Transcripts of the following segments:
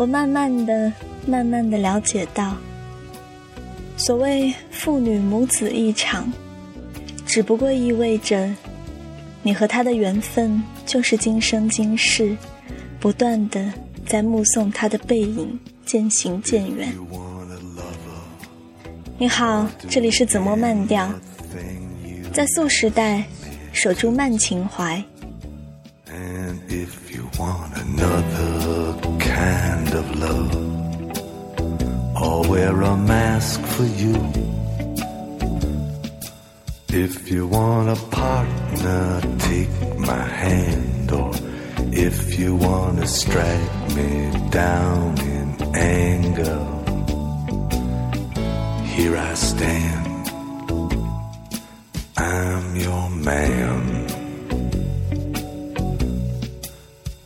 我慢慢的、慢慢的了解到，所谓父女母子一场，只不过意味着，你和他的缘分就是今生今世，不断的在目送他的背影渐行渐远。你好，这里是怎么慢调，在素时代，守住慢情怀。Want another kind of love, I'll wear a mask for you. If you want a partner, take my hand, or if you want to strike me down in anger, here I stand. I'm your man.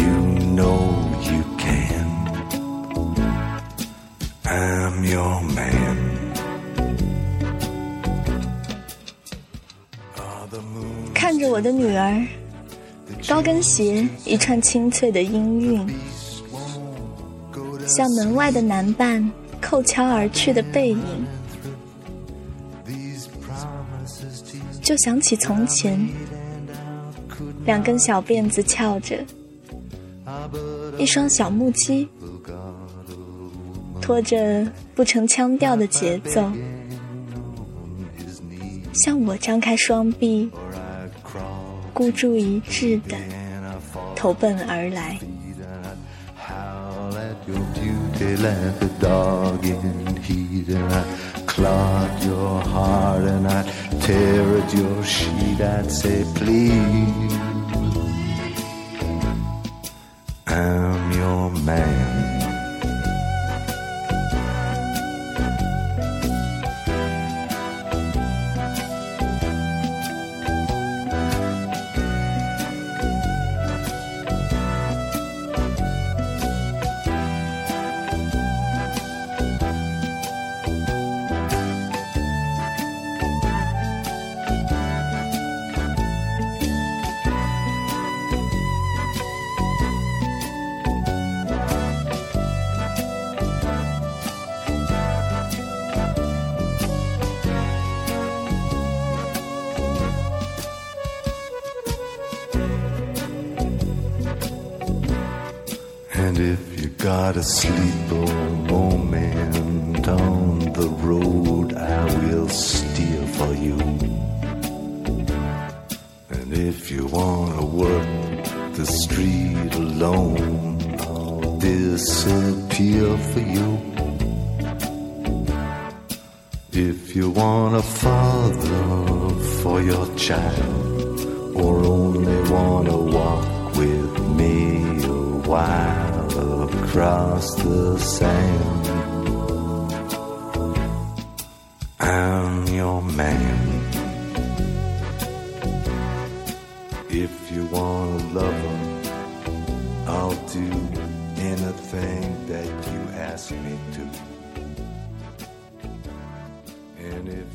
you know you can. I'm your man. 看着我的女儿高跟鞋一串清脆的音韵向门外的男伴叩敲而去的背影。就想起从前两根小辫子翘着。一双小木屐，拖着不成腔调的节奏，向我张开双臂，I crawl 孤注一掷的 and I fall. 投奔而来。Howl at your beauty like a dog in heat, and I clog your heart and I tear at your sheet. I'd say, please, man. And if you gotta sleep a moment on the road, I will steer for you. And if you wanna work the street alone, I'll disappear for you. If you want a father for your child, or only wanna walk with me a while across the sand, I'm your man. If you want a lover, I'll do anything that you ask me to. And if